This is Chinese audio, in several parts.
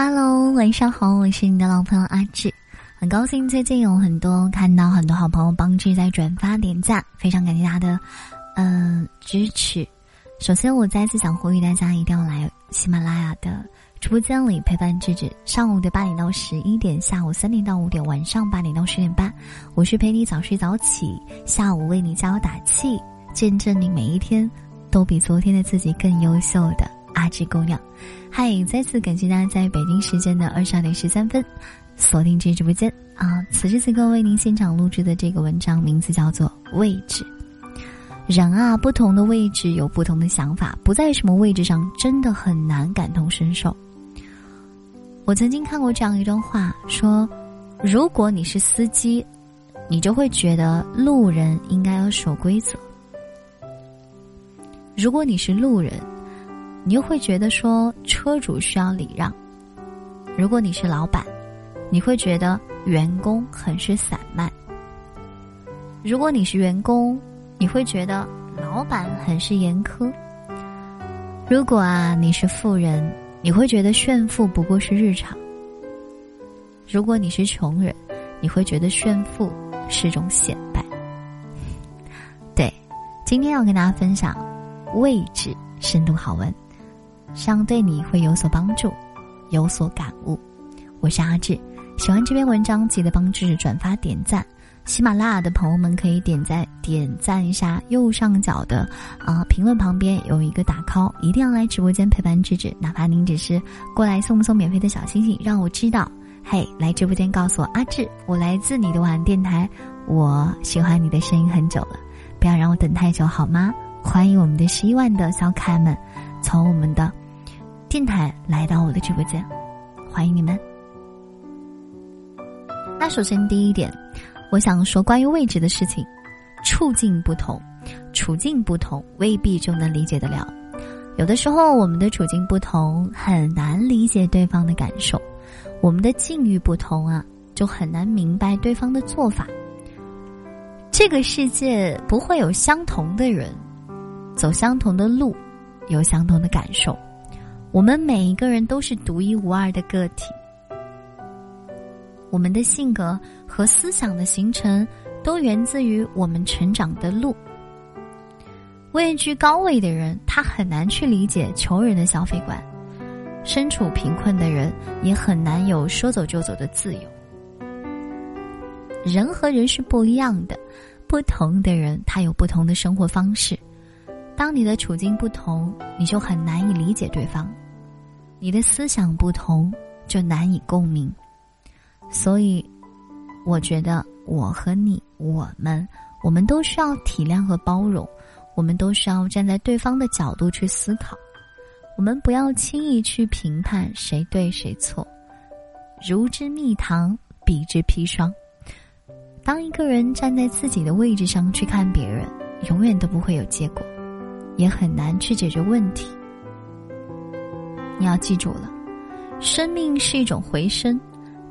Hello，晚上好，我是你的老朋友阿志，很高兴最近有很多看到很多好朋友帮志在转发点赞，非常感谢大家的嗯支持。首先，我再次想呼吁大家一定要来喜马拉雅的直播间里陪伴志志，上午的八点到十一点，下午三点到五点，晚上八点到十点半，我是陪你早睡早起，下午为你加油打气，见证你每一天都比昨天的自己更优秀的。阿志姑娘，嗨！再次感谢大家在北京时间的二十二点十三分锁定这直播间啊！此时此刻为您现场录制的这个文章名字叫做《位置》。人啊，不同的位置有不同的想法，不在什么位置上，真的很难感同身受。我曾经看过这样一段话，说：如果你是司机，你就会觉得路人应该要守规则；如果你是路人，你又会觉得说车主需要礼让。如果你是老板，你会觉得员工很是散漫。如果你是员工，你会觉得老板很是严苛。如果啊你是富人，你会觉得炫富不过是日常。如果你是穷人，你会觉得炫富是种显摆。对，今天要跟大家分享位置深度好文。上对你会有所帮助，有所感悟。我是阿志，喜欢这篇文章记得帮志转发点赞。喜马拉雅的朋友们可以点赞点赞一下右上角的啊评论旁边有一个打 call，一定要来直播间陪伴志志，哪怕您只是过来送不送免费的小星星，让我知道。嘿，来直播间告诉我阿志，我来自你的晚电台，我喜欢你的声音很久了，不要让我等太久好吗？欢迎我们的十一万的小可爱们。从我们的电台来到我的直播间，欢迎你们。那首先第一点，我想说关于位置的事情，处境不同，处境不同未必就能理解得了。有的时候我们的处境不同，很难理解对方的感受；我们的境遇不同啊，就很难明白对方的做法。这个世界不会有相同的人，走相同的路。有相同的感受，我们每一个人都是独一无二的个体。我们的性格和思想的形成，都源自于我们成长的路。位居高位的人，他很难去理解穷人的消费观；身处贫困的人，也很难有说走就走的自由。人和人是不一样的，不同的人，他有不同的生活方式。当你的处境不同，你就很难以理解对方；你的思想不同，就难以共鸣。所以，我觉得我和你，我们，我们都需要体谅和包容，我们都需要站在对方的角度去思考。我们不要轻易去评判谁对谁错。如之蜜糖，比之砒霜。当一个人站在自己的位置上去看别人，永远都不会有结果。也很难去解决问题。你要记住了，生命是一种回声，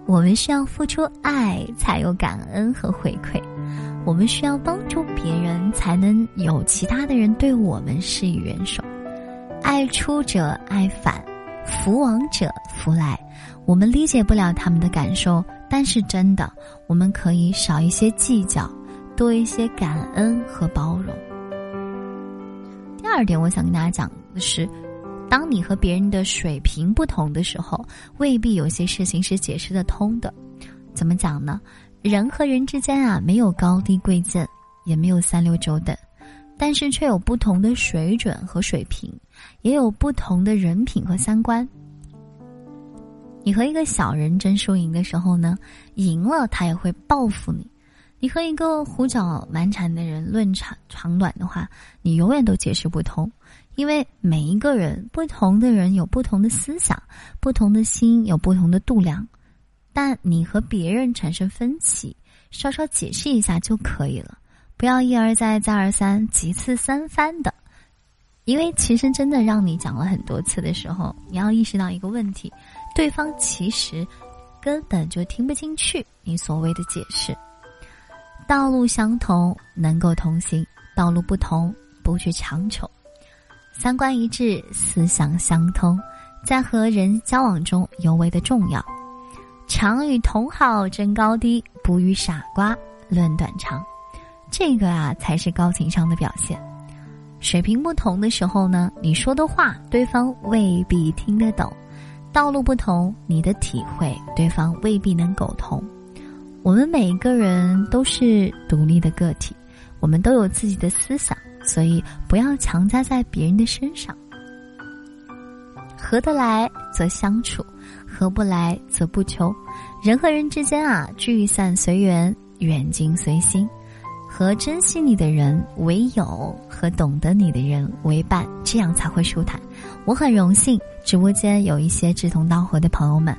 我们需要付出爱才有感恩和回馈，我们需要帮助别人才能有其他的人对我们施以援手。爱出者爱返，福往者福来。我们理解不了他们的感受，但是真的，我们可以少一些计较，多一些感恩和包容。二点，我想跟大家讲的是，当你和别人的水平不同的时候，未必有些事情是解释得通的。怎么讲呢？人和人之间啊，没有高低贵贱，也没有三六九等，但是却有不同的水准和水平，也有不同的人品和三观。你和一个小人争输赢的时候呢，赢了他也会报复你。你和一个胡搅蛮缠的人论长长短的话，你永远都解释不通，因为每一个人不同的人有不同的思想，不同的心有不同的度量，但你和别人产生分歧，稍稍解释一下就可以了，不要一而再再而三几次三番的，因为其实真的让你讲了很多次的时候，你要意识到一个问题，对方其实根本就听不进去你所谓的解释。道路相同，能够同行；道路不同，不去强求。三观一致，思想相通，在和人交往中尤为的重要。常与同好争高低，不与傻瓜论短长。这个啊，才是高情商的表现。水平不同的时候呢，你说的话对方未必听得懂；道路不同，你的体会对方未必能苟同。我们每一个人都是独立的个体，我们都有自己的思想，所以不要强加在别人的身上。合得来则相处，合不来则不求。人和人之间啊，聚散随缘，远近随心。和珍惜你的人为友，和懂得你的人为伴，这样才会舒坦。我很荣幸，直播间有一些志同道合的朋友们，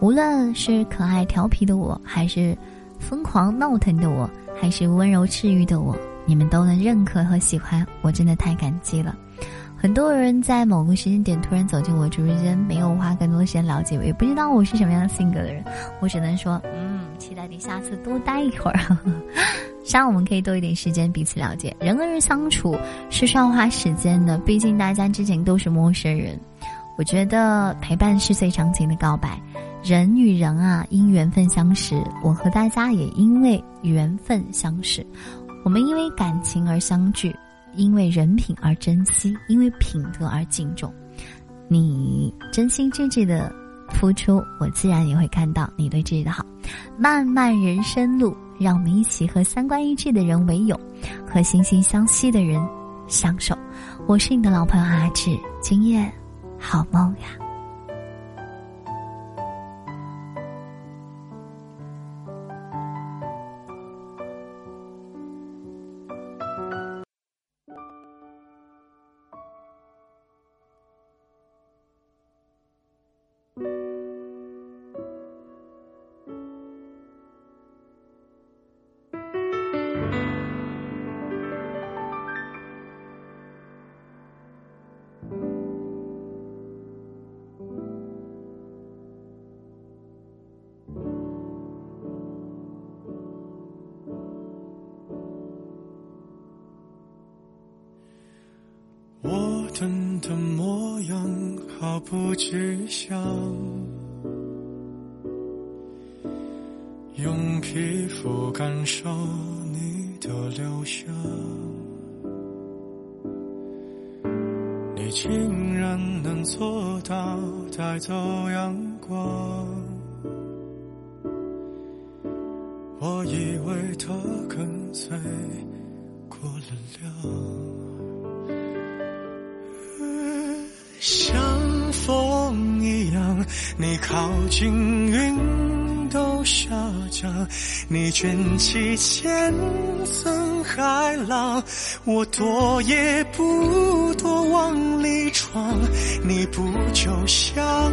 无论是可爱调皮的我，还是疯狂闹腾的我，还是温柔治愈的我，你们都能认可和喜欢，我真的太感激了。很多人在某个时间点突然走进我直播间，没有花更多时间了解我，也不知道我是什么样的性格的人，我只能说，嗯，期待你下次多待一会儿。希望我们可以多一点时间彼此了解。人和人相处是需要花时间的，毕竟大家之前都是陌生人。我觉得陪伴是最长情的告白。人与人啊，因缘分相识。我和大家也因为缘分相识，我们因为感情而相聚。因为人品而珍惜，因为品德而敬重。你真心真挚的付出，我自然也会看到你对自己的好。漫漫人生路，让我们一起和三观一致的人为友，和惺惺相惜的人相守。我是你的老朋友阿志，今夜好梦呀。的模样毫不吉祥，用皮肤感受你的留香，你竟然能做到带走阳光，我以为他跟随过了量。像风一样，你靠近云都下降，你卷起千层海浪，我躲也不躲往里闯，你不就像？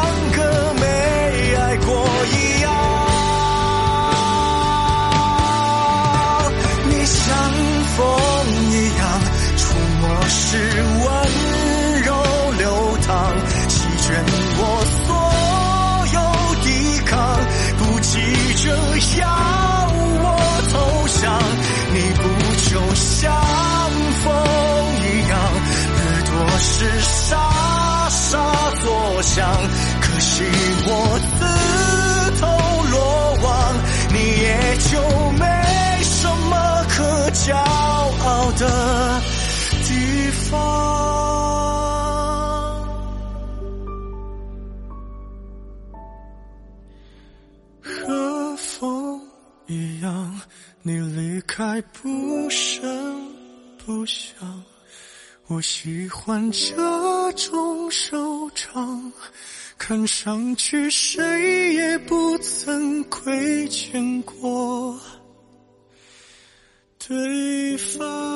我自投罗网，你也就没什么可骄傲的地方。和风一样，你离开不声不响。我喜欢这种收场，看上去谁也不曾亏欠过对方。